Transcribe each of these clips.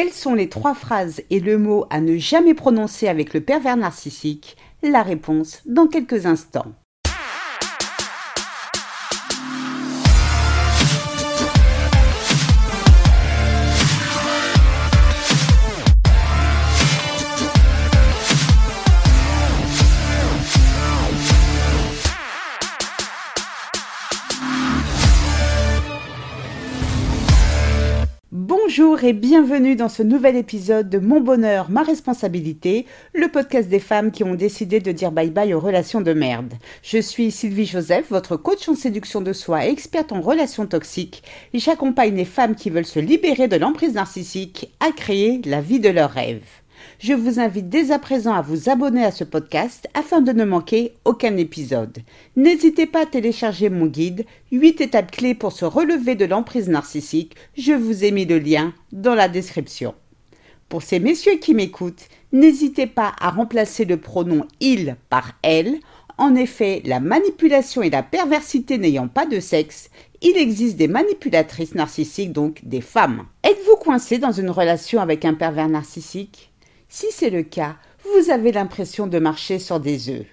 Quelles sont les trois phrases et le mot à ne jamais prononcer avec le pervers narcissique? La réponse dans quelques instants. Et bienvenue dans ce nouvel épisode de Mon bonheur, ma responsabilité, le podcast des femmes qui ont décidé de dire bye bye aux relations de merde. Je suis Sylvie Joseph, votre coach en séduction de soi et experte en relations toxiques. J'accompagne les femmes qui veulent se libérer de l'emprise narcissique à créer la vie de leurs rêves. Je vous invite dès à présent à vous abonner à ce podcast afin de ne manquer aucun épisode. N'hésitez pas à télécharger mon guide 8 étapes clés pour se relever de l'emprise narcissique. Je vous ai mis le lien dans la description. Pour ces messieurs qui m'écoutent, n'hésitez pas à remplacer le pronom il par elle. En effet, la manipulation et la perversité n'ayant pas de sexe, il existe des manipulatrices narcissiques, donc des femmes. Êtes-vous coincé dans une relation avec un pervers narcissique? Si c'est le cas, vous avez l'impression de marcher sur des œufs.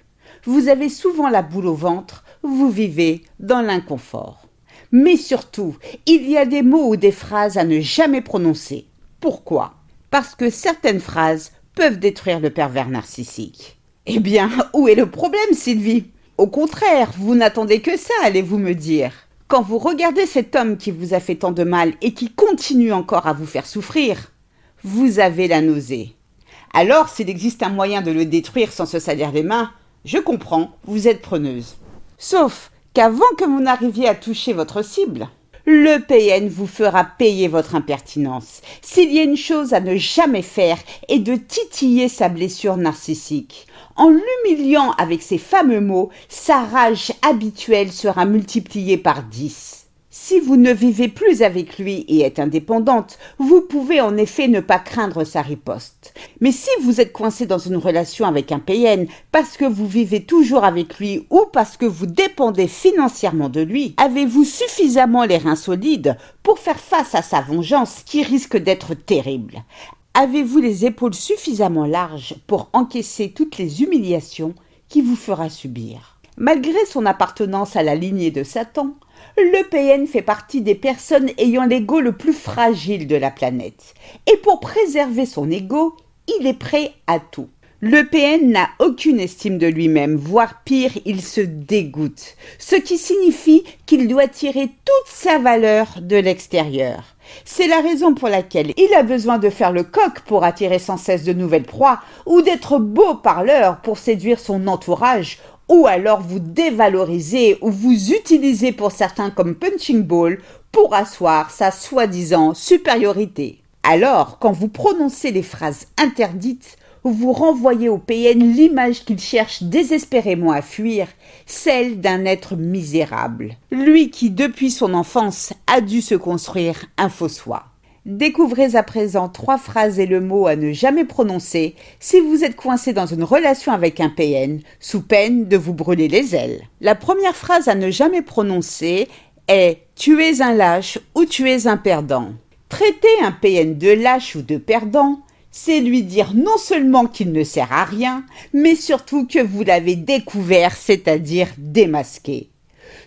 Vous avez souvent la boule au ventre, vous vivez dans l'inconfort. Mais surtout, il y a des mots ou des phrases à ne jamais prononcer. Pourquoi? Parce que certaines phrases peuvent détruire le pervers narcissique. Eh bien, où est le problème, Sylvie? Au contraire, vous n'attendez que ça, allez-vous me dire. Quand vous regardez cet homme qui vous a fait tant de mal et qui continue encore à vous faire souffrir, vous avez la nausée. Alors, s'il existe un moyen de le détruire sans se salir les mains, je comprends, vous êtes preneuse. Sauf qu'avant que vous n'arriviez à toucher votre cible, le PN vous fera payer votre impertinence. S'il y a une chose à ne jamais faire est de titiller sa blessure narcissique. En l'humiliant avec ces fameux mots, sa rage habituelle sera multipliée par dix. Si vous ne vivez plus avec lui et êtes indépendante, vous pouvez en effet ne pas craindre sa riposte. Mais si vous êtes coincé dans une relation avec un PN parce que vous vivez toujours avec lui ou parce que vous dépendez financièrement de lui, avez-vous suffisamment les reins solides pour faire face à sa vengeance qui risque d'être terrible? Avez-vous les épaules suffisamment larges pour encaisser toutes les humiliations qui vous fera subir? Malgré son appartenance à la lignée de Satan, le PN fait partie des personnes ayant l'ego le plus fragile de la planète. Et pour préserver son ego, il est prêt à tout. Le PN n'a aucune estime de lui-même, voire pire, il se dégoûte, ce qui signifie qu'il doit tirer toute sa valeur de l'extérieur. C'est la raison pour laquelle il a besoin de faire le coq pour attirer sans cesse de nouvelles proies, ou d'être beau parleur pour séduire son entourage, ou alors vous dévalorisez ou vous utilisez pour certains comme punching ball pour asseoir sa soi-disant supériorité. Alors, quand vous prononcez les phrases interdites, vous renvoyez au PN l'image qu'il cherche désespérément à fuir, celle d'un être misérable, lui qui depuis son enfance a dû se construire un faux soi. Découvrez à présent trois phrases et le mot à ne jamais prononcer si vous êtes coincé dans une relation avec un PN, sous peine de vous brûler les ailes. La première phrase à ne jamais prononcer est Tu es un lâche ou tu es un perdant. Traiter un PN de lâche ou de perdant, c'est lui dire non seulement qu'il ne sert à rien, mais surtout que vous l'avez découvert, c'est-à-dire démasqué.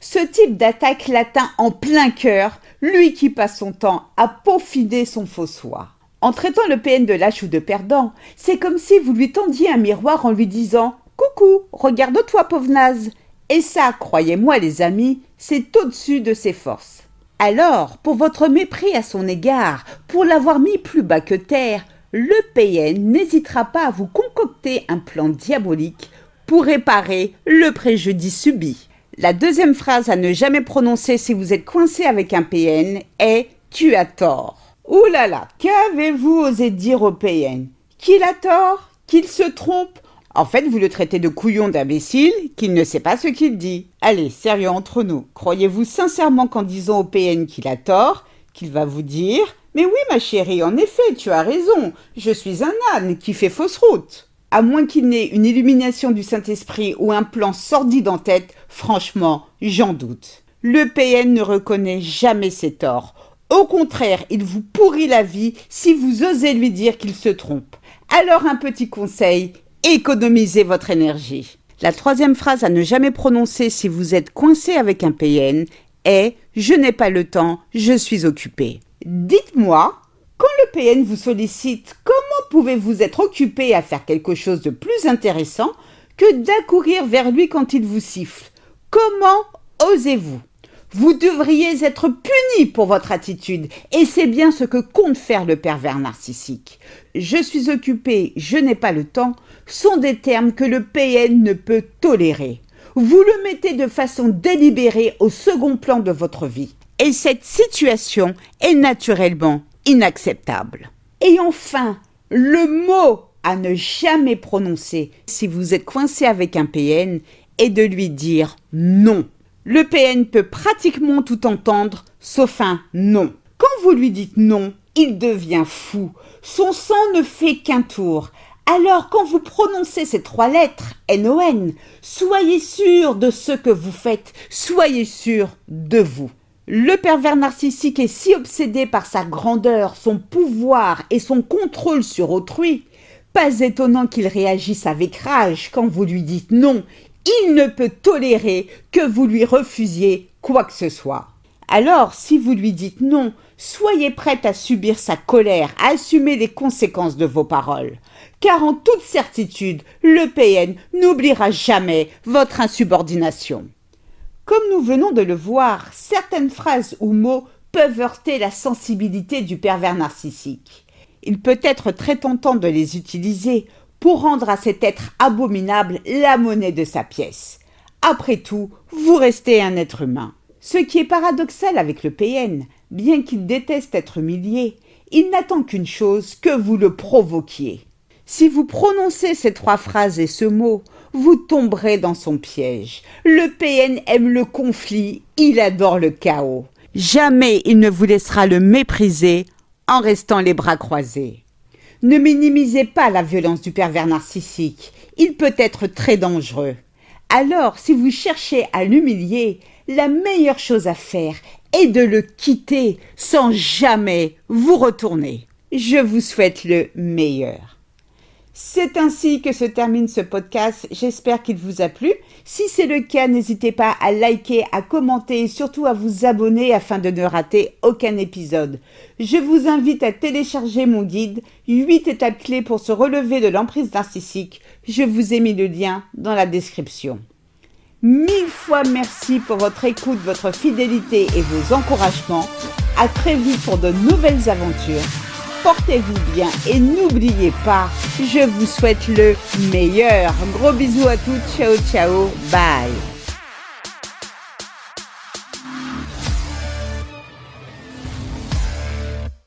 Ce type d'attaque l'atteint en plein cœur, lui qui passe son temps à peaufiner son faux soi. En traitant le PN de lâche ou de perdant, c'est comme si vous lui tendiez un miroir en lui disant Coucou, regarde-toi, pauvre naze. Et ça, croyez-moi, les amis, c'est au-dessus de ses forces. Alors, pour votre mépris à son égard, pour l'avoir mis plus bas que terre, le PN n'hésitera pas à vous concocter un plan diabolique pour réparer le préjudice subi. La deuxième phrase à ne jamais prononcer si vous êtes coincé avec un PN est Tu as tort. Ouh là là, qu'avez-vous osé dire au PN Qu'il a tort Qu'il se trompe? En fait, vous le traitez de couillon d'imbécile, qu'il ne sait pas ce qu'il dit. Allez, sérieux entre nous. Croyez-vous sincèrement qu'en disant au PN qu'il a tort, qu'il va vous dire Mais oui, ma chérie, en effet, tu as raison, je suis un âne qui fait fausse route à moins qu'il n'ait une illumination du Saint-Esprit ou un plan sordide en tête, franchement, j'en doute. Le PN ne reconnaît jamais ses torts. Au contraire, il vous pourrit la vie si vous osez lui dire qu'il se trompe. Alors un petit conseil, économisez votre énergie. La troisième phrase à ne jamais prononcer si vous êtes coincé avec un PN est Je n'ai pas le temps, je suis occupé. Dites-moi, quand le PN vous sollicite, comment pouvez-vous être occupé à faire quelque chose de plus intéressant que d'accourir vers lui quand il vous siffle? Comment osez-vous? Vous devriez être puni pour votre attitude, et c'est bien ce que compte faire le pervers narcissique. Je suis occupé, je n'ai pas le temps, sont des termes que le PN ne peut tolérer. Vous le mettez de façon délibérée au second plan de votre vie. Et cette situation est naturellement inacceptable. Et enfin, le mot à ne jamais prononcer si vous êtes coincé avec un PN est de lui dire non. Le PN peut pratiquement tout entendre, sauf un non. Quand vous lui dites non, il devient fou. Son sang ne fait qu'un tour. Alors quand vous prononcez ces trois lettres, N-O-N, soyez sûr de ce que vous faites, soyez sûr de vous. Le pervers narcissique est si obsédé par sa grandeur, son pouvoir et son contrôle sur autrui. Pas étonnant qu'il réagisse avec rage quand vous lui dites non. Il ne peut tolérer que vous lui refusiez quoi que ce soit. Alors, si vous lui dites non, soyez prête à subir sa colère, à assumer les conséquences de vos paroles. Car en toute certitude, le PN n'oubliera jamais votre insubordination. Comme nous venons de le voir, certaines phrases ou mots peuvent heurter la sensibilité du pervers narcissique. Il peut être très tentant de les utiliser pour rendre à cet être abominable la monnaie de sa pièce. Après tout, vous restez un être humain. Ce qui est paradoxal avec le PN, bien qu'il déteste être humilié, il n'attend qu'une chose, que vous le provoquiez. Si vous prononcez ces trois phrases et ce mot, vous tomberez dans son piège. Le PN aime le conflit, il adore le chaos. Jamais il ne vous laissera le mépriser en restant les bras croisés. Ne minimisez pas la violence du pervers narcissique. Il peut être très dangereux. Alors, si vous cherchez à l'humilier, la meilleure chose à faire est de le quitter sans jamais vous retourner. Je vous souhaite le meilleur. C'est ainsi que se termine ce podcast. J'espère qu'il vous a plu. Si c'est le cas, n'hésitez pas à liker, à commenter et surtout à vous abonner afin de ne rater aucun épisode. Je vous invite à télécharger mon guide 8 étapes clés pour se relever de l'emprise narcissique. Je vous ai mis le lien dans la description. Mille fois merci pour votre écoute, votre fidélité et vos encouragements. À très vite pour de nouvelles aventures portez-vous bien et n'oubliez pas, je vous souhaite le meilleur. Gros bisous à toutes, ciao ciao, bye.